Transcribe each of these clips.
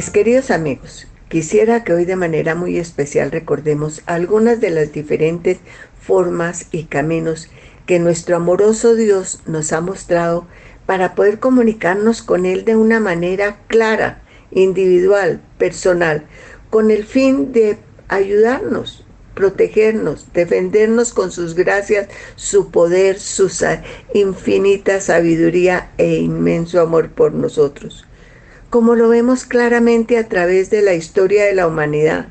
Mis queridos amigos, quisiera que hoy de manera muy especial recordemos algunas de las diferentes formas y caminos que nuestro amoroso Dios nos ha mostrado para poder comunicarnos con Él de una manera clara, individual, personal, con el fin de ayudarnos, protegernos, defendernos con sus gracias, su poder, su infinita sabiduría e inmenso amor por nosotros. Como lo vemos claramente a través de la historia de la humanidad.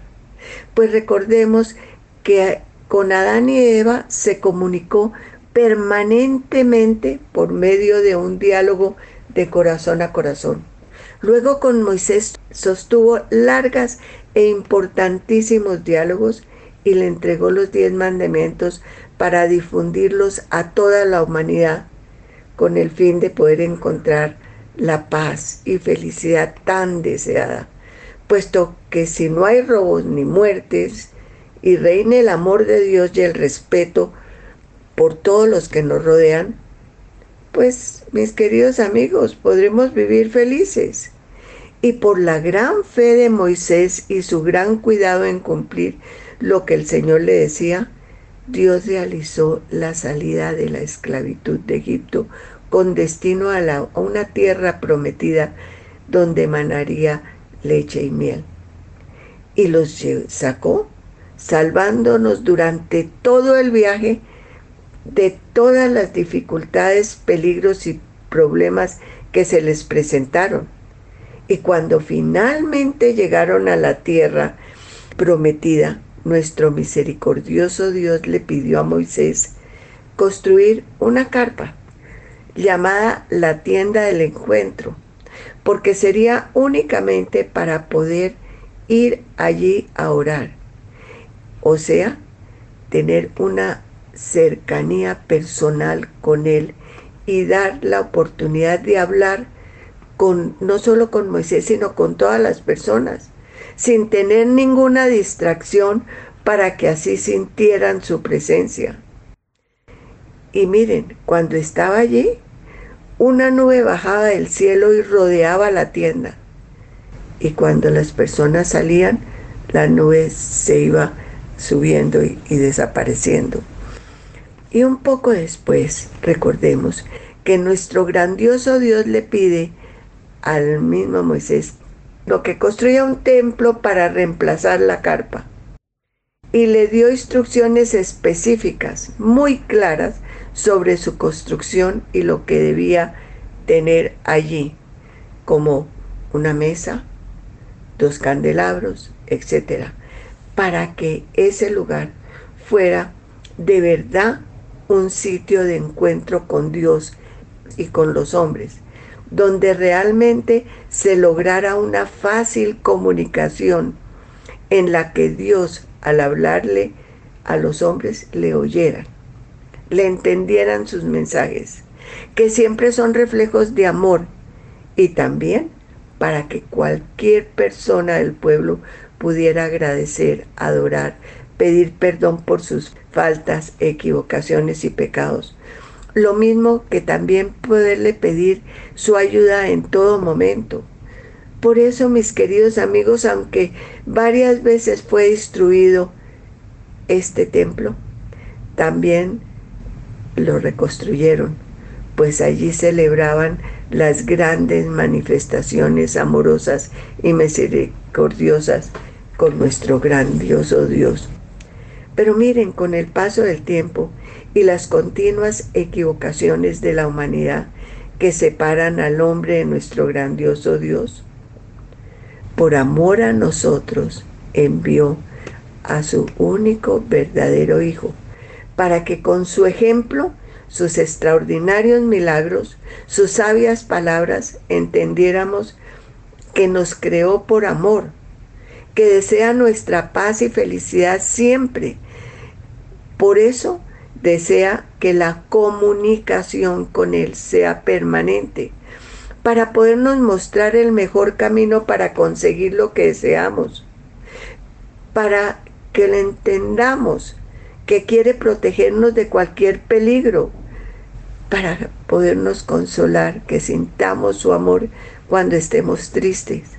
Pues recordemos que con Adán y Eva se comunicó permanentemente por medio de un diálogo de corazón a corazón. Luego con Moisés sostuvo largas e importantísimos diálogos y le entregó los diez mandamientos para difundirlos a toda la humanidad con el fin de poder encontrar la paz y felicidad tan deseada, puesto que si no hay robos ni muertes y reine el amor de Dios y el respeto por todos los que nos rodean, pues mis queridos amigos, podremos vivir felices. Y por la gran fe de Moisés y su gran cuidado en cumplir lo que el Señor le decía, Dios realizó la salida de la esclavitud de Egipto con destino a, a una tierra prometida donde emanaría leche y miel. Y los sacó, salvándonos durante todo el viaje de todas las dificultades, peligros y problemas que se les presentaron. Y cuando finalmente llegaron a la tierra prometida, nuestro misericordioso Dios le pidió a Moisés construir una carpa llamada la tienda del encuentro, porque sería únicamente para poder ir allí a orar, o sea, tener una cercanía personal con Él y dar la oportunidad de hablar con no solo con Moisés, sino con todas las personas, sin tener ninguna distracción para que así sintieran su presencia. Y miren, cuando estaba allí, una nube bajaba del cielo y rodeaba la tienda. Y cuando las personas salían, la nube se iba subiendo y, desapareciendo. Y un poco después, recordemos que nuestro grandioso Dios le pide al mismo Moisés lo que construya un templo para reemplazar la carpa. Y le dio instrucciones específicas, muy claras, sobre su construcción y lo que debía tener allí, como una mesa, dos candelabros, etc., para que ese lugar fuera de verdad un sitio de encuentro con Dios y con los hombres, donde realmente se lograra una fácil comunicación en la que Dios al hablarle a los hombres le oyeran, le entendieran sus mensajes, que siempre son reflejos de amor y también para que cualquier persona del pueblo pudiera agradecer, adorar, pedir perdón por sus faltas, equivocaciones y pecados. Lo mismo que también poderle pedir su ayuda en todo momento. Por eso, mis queridos amigos, aunque varias veces fue destruido este templo, también lo reconstruyeron, pues allí celebraban las grandes manifestaciones amorosas y misericordiosas con nuestro grandioso Dios. Pero miren, con el paso del tiempo y las continuas equivocaciones de la humanidad que separan al hombre de nuestro grandioso Dios, por amor a nosotros envió a su único verdadero Hijo, para que con su ejemplo, sus extraordinarios milagros, sus sabias palabras, entendiéramos que nos creó por amor, que desea nuestra paz y felicidad siempre. Por eso desea que la comunicación con Él sea permanente, para podernos mostrar el mejor camino para conseguir lo que deseamos, para que le entendamos que quiere protegernos de cualquier peligro, para podernos consolar, que sintamos su amor cuando estemos tristes,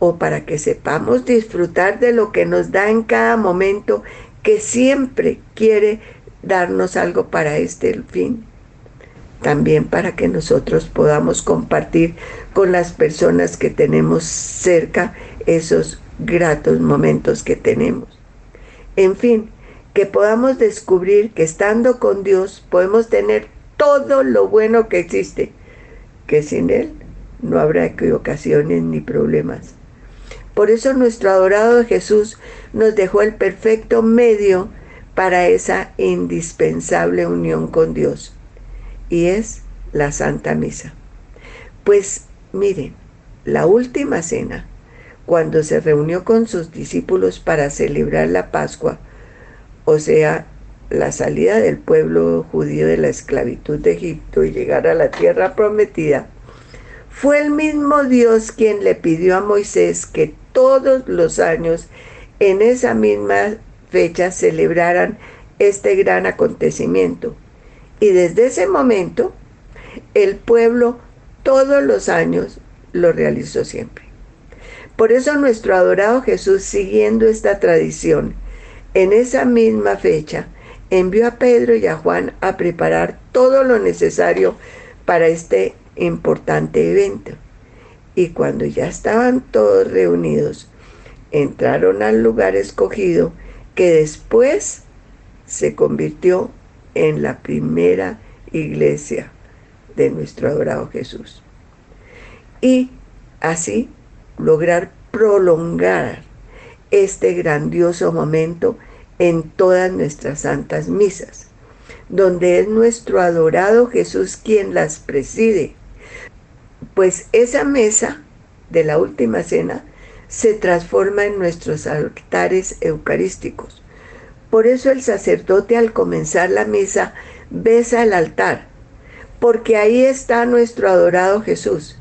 o para que sepamos disfrutar de lo que nos da en cada momento, que siempre quiere darnos algo para este fin. También para que nosotros podamos compartir con las personas que tenemos cerca esos gratos momentos que tenemos. En fin, que podamos descubrir que estando con Dios podemos tener todo lo bueno que existe, que sin Él no habrá equivocaciones ni problemas. Por eso nuestro adorado Jesús nos dejó el perfecto medio para esa indispensable unión con Dios, y es la Santa Misa. Pues miren, la última cena, cuando se reunió con sus discípulos para celebrar la Pascua, o sea, la salida del pueblo judío de la esclavitud de Egipto y llegar a la tierra prometida, fue el mismo Dios quien le pidió a Moisés que todos los años en esa misma fecha celebraran este gran acontecimiento. Y desde ese momento, el pueblo todos los años lo realizó siempre. Por eso nuestro adorado Jesús, siguiendo esta tradición, en esa misma fecha, envió a Pedro y a Juan a preparar todo lo necesario para este importante evento. Y cuando ya estaban todos reunidos, entraron al lugar escogido que después se convirtió en la primera iglesia de nuestro adorado Jesús. Y así lograr prolongar este grandioso momento en todas nuestras santas misas, donde es nuestro adorado Jesús quien las preside. Pues esa mesa de la última cena se transforma en nuestros altares eucarísticos. Por eso el sacerdote al comenzar la misa besa el altar, porque ahí está nuestro adorado Jesús.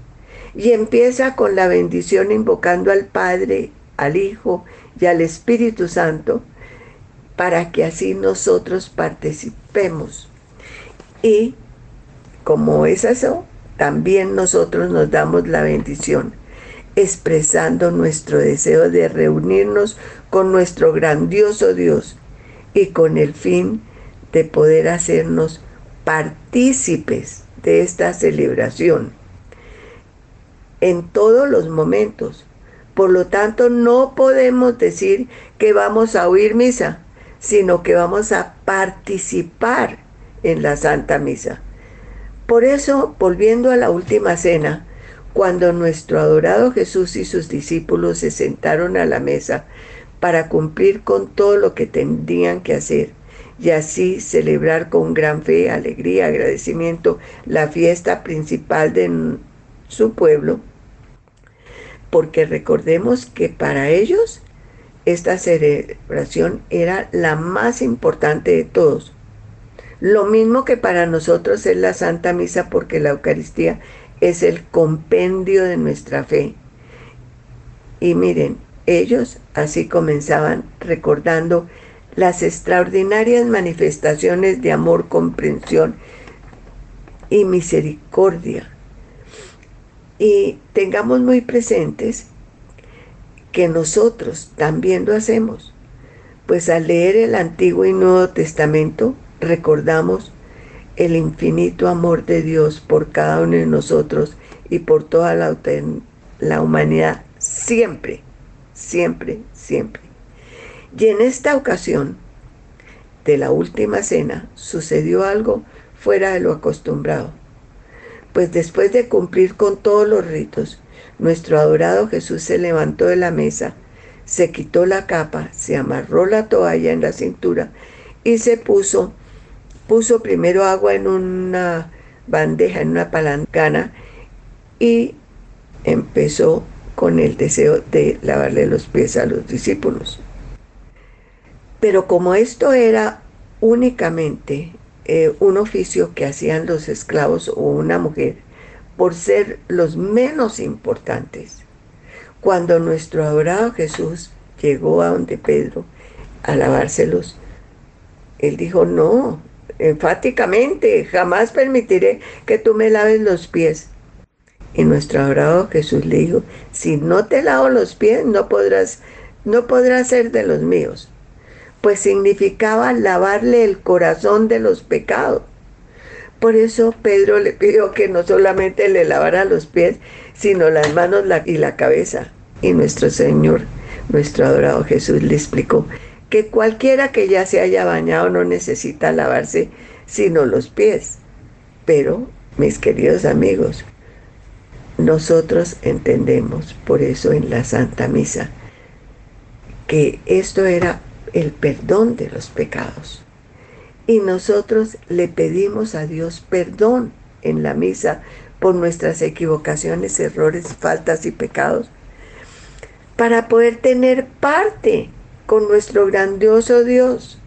Y empieza con la bendición invocando al Padre, al Hijo y al Espíritu Santo, para que así nosotros participemos. Y como es eso, también nosotros nos damos la bendición, expresando nuestro deseo de reunirnos con nuestro grandioso Dios y con el fin de poder hacernos partícipes de esta celebración en todos los momentos. Por lo tanto, no podemos decir que vamos a oír misa, sino que vamos a participar en la Santa Misa. Por eso, volviendo a la última cena, cuando nuestro adorado Jesús y sus discípulos se sentaron a la mesa para cumplir con todo lo que tendrían que hacer y así celebrar con gran fe, alegría, agradecimiento la fiesta principal de su pueblo, porque recordemos que para ellos esta celebración era la más importante de todos. Lo mismo que para nosotros es la Santa Misa porque la Eucaristía es el compendio de nuestra fe. Y miren, ellos así comenzaban recordando las extraordinarias manifestaciones de amor, comprensión y misericordia. Y tengamos muy presentes que nosotros también lo hacemos. Pues al leer el Antiguo y Nuevo Testamento recordamos el infinito amor de Dios por cada uno de nosotros y por toda la, la humanidad siempre, siempre, siempre. Y en esta ocasión de la última cena sucedió algo fuera de lo acostumbrado. Pues después de cumplir con todos los ritos, nuestro adorado Jesús se levantó de la mesa, se quitó la capa, se amarró la toalla en la cintura y se puso, puso primero agua en una bandeja, en una palancana y empezó con el deseo de lavarle los pies a los discípulos. Pero como esto era únicamente eh, un oficio que hacían los esclavos o una mujer, por ser los menos importantes. Cuando nuestro adorado Jesús llegó a donde Pedro a lavárselos, él dijo, no, enfáticamente, jamás permitiré que tú me laves los pies. Y nuestro adorado Jesús le dijo, si no te lavo los pies, no podrás, no podrás ser de los míos. Pues significaba lavarle el corazón de los pecados. Por eso Pedro le pidió que no solamente le lavara los pies, sino las manos y la cabeza. Y nuestro Señor, nuestro adorado Jesús le explicó que cualquiera que ya se haya bañado no necesita lavarse sino los pies. Pero, mis queridos amigos, nosotros entendemos por eso en la Santa Misa que esto era el perdón de los pecados. Y nosotros le pedimos a Dios perdón en la misa por nuestras equivocaciones, errores, faltas y pecados, para poder tener parte con nuestro grandioso Dios,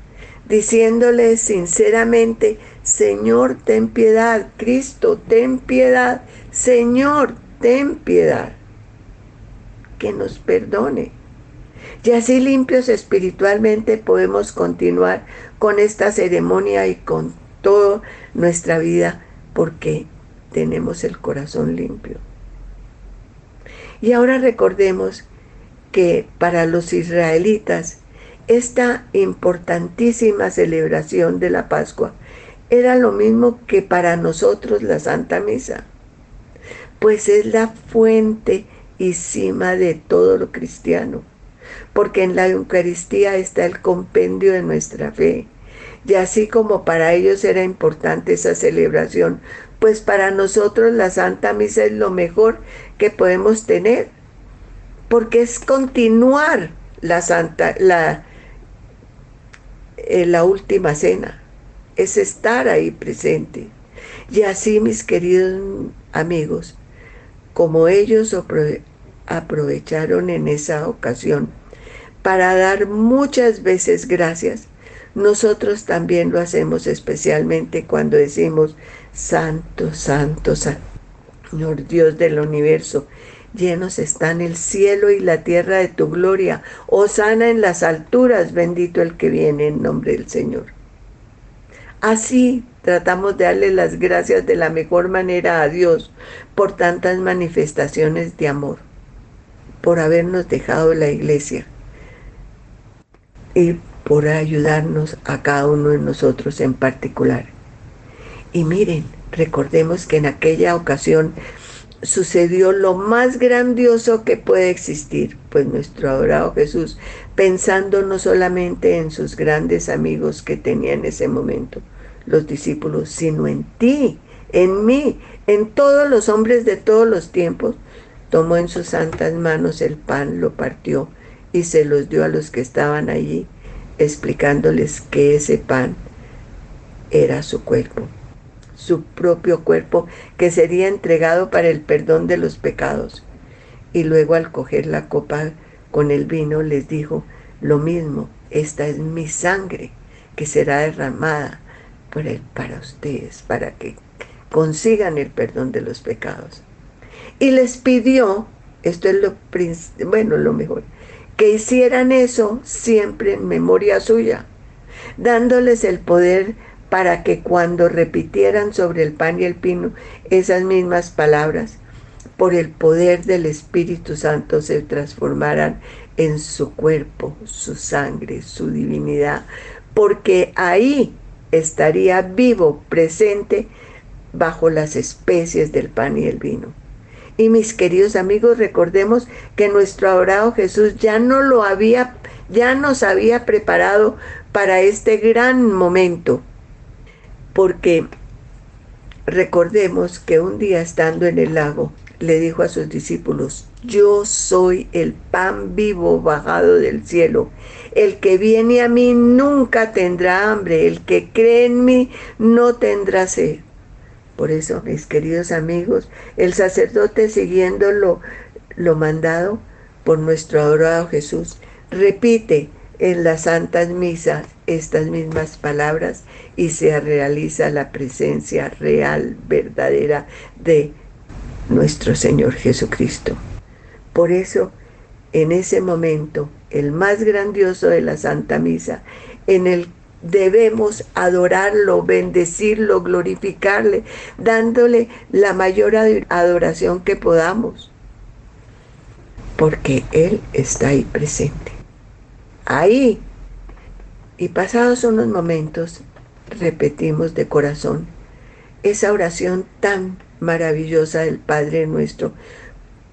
diciéndole sinceramente, Señor, ten piedad, Cristo, ten piedad, Señor, ten piedad, que nos perdone. Y así limpios espiritualmente podemos continuar con esta ceremonia y con toda nuestra vida porque tenemos el corazón limpio. Y ahora recordemos que para los israelitas esta importantísima celebración de la Pascua era lo mismo que para nosotros la Santa Misa, pues es la fuente y cima de todo lo cristiano, porque en la Eucaristía está el compendio de nuestra fe. Y así como para ellos era importante esa celebración, pues para nosotros la Santa Misa es lo mejor que podemos tener, porque es continuar la Santa, la, eh, la última cena es estar ahí presente. Y así, mis queridos amigos, como ellos aprovecharon en esa ocasión para dar muchas veces gracias, nosotros también lo hacemos especialmente cuando decimos, Santo, Santo, Señor Dios del universo, llenos están el cielo y la tierra de tu gloria, sana en las alturas, bendito el que viene en nombre del Señor. Así tratamos de darle las gracias de la mejor manera a Dios por tantas manifestaciones de amor, por habernos dejado la iglesia y por ayudarnos a cada uno de nosotros en particular. Y miren, recordemos que en aquella ocasión sucedió lo más grandioso que puede existir, pues nuestro adorado Jesús, pensando no solamente en sus grandes amigos que tenía en ese momento, los discípulos, sino en ti, en mí, en todos los hombres de todos los tiempos. Tomó en sus santas manos el pan, lo partió y se los dio a los que estaban allí, explicándoles que ese pan era su cuerpo, su propio cuerpo que sería entregado para el perdón de los pecados. Y luego al coger la copa con el vino les dijo, lo mismo, esta es mi sangre que será derramada para ustedes, para que consigan el perdón de los pecados. Y les pidió, esto es lo, bueno, lo mejor, que hicieran eso siempre en memoria suya, dándoles el poder para que cuando repitieran sobre el pan y el pino esas mismas palabras, por el poder del Espíritu Santo se transformaran en su cuerpo, su sangre, su divinidad, porque ahí estaría vivo, presente, bajo las especies del pan y el vino. Y mis queridos amigos, recordemos que nuestro adorado Jesús ya no lo había, ya nos había preparado para este gran momento. Porque recordemos que un día estando en el lago, le dijo a sus discípulos, yo soy el pan vivo bajado del cielo. El que viene a mí nunca tendrá hambre, el que cree en mí no tendrá sed. Por eso, mis queridos amigos, el sacerdote siguiendo lo, lo mandado por nuestro adorado Jesús, repite en las santas misas estas mismas palabras y se realiza la presencia real, verdadera de nuestro Señor Jesucristo. Por eso, en ese momento, el más grandioso de la Santa Misa, en el debemos adorarlo, bendecirlo, glorificarle, dándole la mayor adoración que podamos, porque Él está ahí presente. Ahí. Y pasados unos momentos, repetimos de corazón esa oración tan maravillosa del Padre nuestro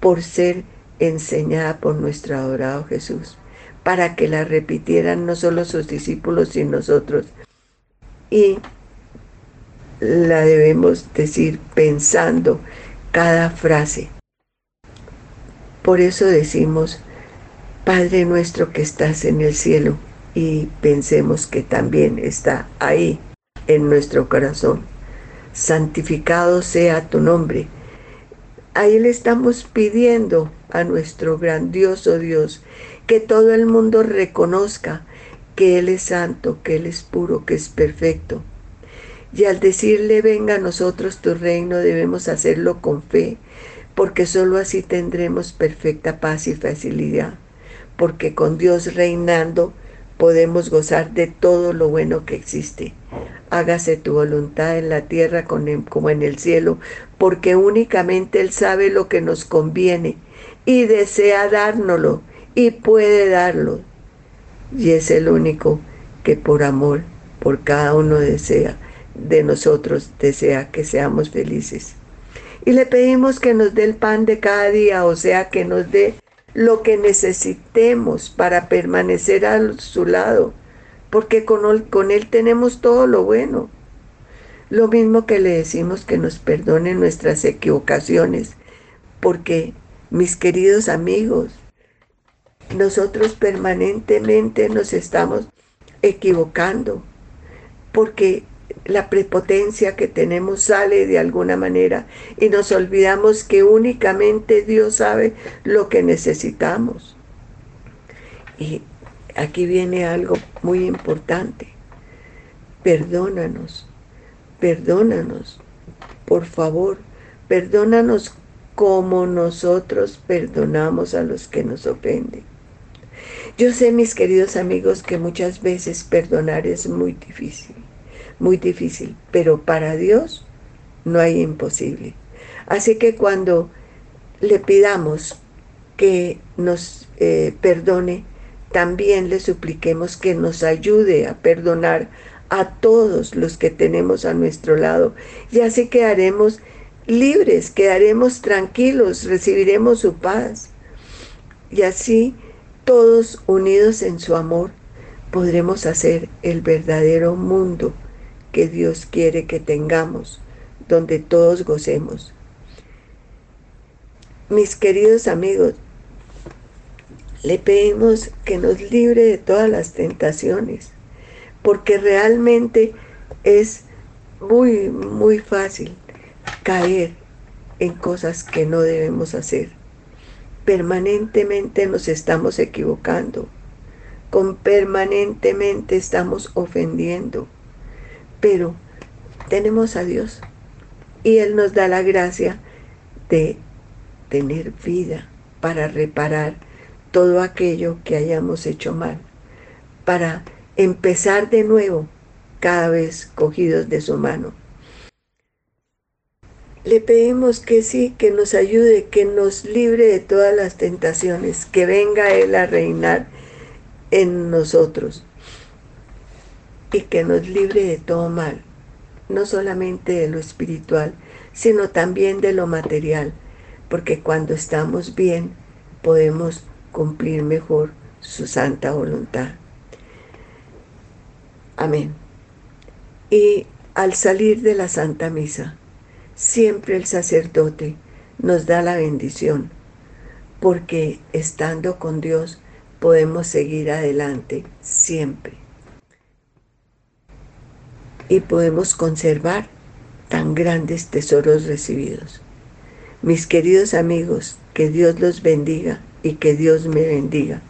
por ser enseñada por nuestro adorado Jesús para que la repitieran no solo sus discípulos, sino nosotros. Y la debemos decir pensando cada frase. Por eso decimos, Padre nuestro que estás en el cielo, y pensemos que también está ahí en nuestro corazón. Santificado sea tu nombre. Ahí le estamos pidiendo a nuestro grandioso Dios que todo el mundo reconozca que Él es santo, que Él es puro, que es perfecto. Y al decirle, venga a nosotros tu reino, debemos hacerlo con fe, porque sólo así tendremos perfecta paz y facilidad, porque con Dios reinando podemos gozar de todo lo bueno que existe. Hágase tu voluntad en la tierra como en el cielo, porque únicamente Él sabe lo que nos conviene y desea dárnoslo y puede darlo. Y es el único que por amor, por cada uno desea, de nosotros desea que seamos felices. Y le pedimos que nos dé el pan de cada día, o sea, que nos dé lo que necesitemos para permanecer a su lado, porque con él, con él tenemos todo lo bueno. Lo mismo que le decimos que nos perdone nuestras equivocaciones, porque, mis queridos amigos, nosotros permanentemente nos estamos equivocando porque la prepotencia que tenemos sale de alguna manera y nos olvidamos que únicamente Dios sabe lo que necesitamos. Y aquí viene algo muy importante. Perdónanos, perdónanos, por favor, perdónanos como nosotros perdonamos a los que nos ofenden. Yo sé, mis queridos amigos, que muchas veces perdonar es muy difícil, muy difícil, pero para Dios no hay imposible. Así que cuando le pidamos que nos eh, perdone, también le supliquemos que nos ayude a perdonar a todos los que tenemos a nuestro lado. Y así quedaremos libres, quedaremos tranquilos, recibiremos su paz. Y así todos unidos en su amor, podremos hacer el verdadero mundo que Dios quiere que tengamos, donde todos gocemos. Mis queridos amigos, le pedimos que nos libre de todas las tentaciones, porque realmente es muy, muy fácil caer en cosas que no debemos hacer permanentemente nos estamos equivocando, con permanentemente estamos ofendiendo, pero tenemos a Dios y Él nos da la gracia de tener vida para reparar todo aquello que hayamos hecho mal, para empezar de nuevo cada vez cogidos de su mano le pedimos que sí, que nos ayude, que nos libre de todas las tentaciones, que venga Él a reinar en nosotros y que nos libre de todo mal, no solamente de lo espiritual, sino también de lo material, porque cuando estamos bien podemos cumplir mejor su santa voluntad. Amén. Y al salir de la Santa Misa, siempre el sacerdote nos da la bendición, porque estando con Dios podemos seguir adelante siempre. Y podemos conservar tan grandes tesoros recibidos. Mis queridos amigos, que Dios los bendiga y que Dios me bendiga.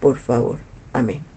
Por favor. Amén.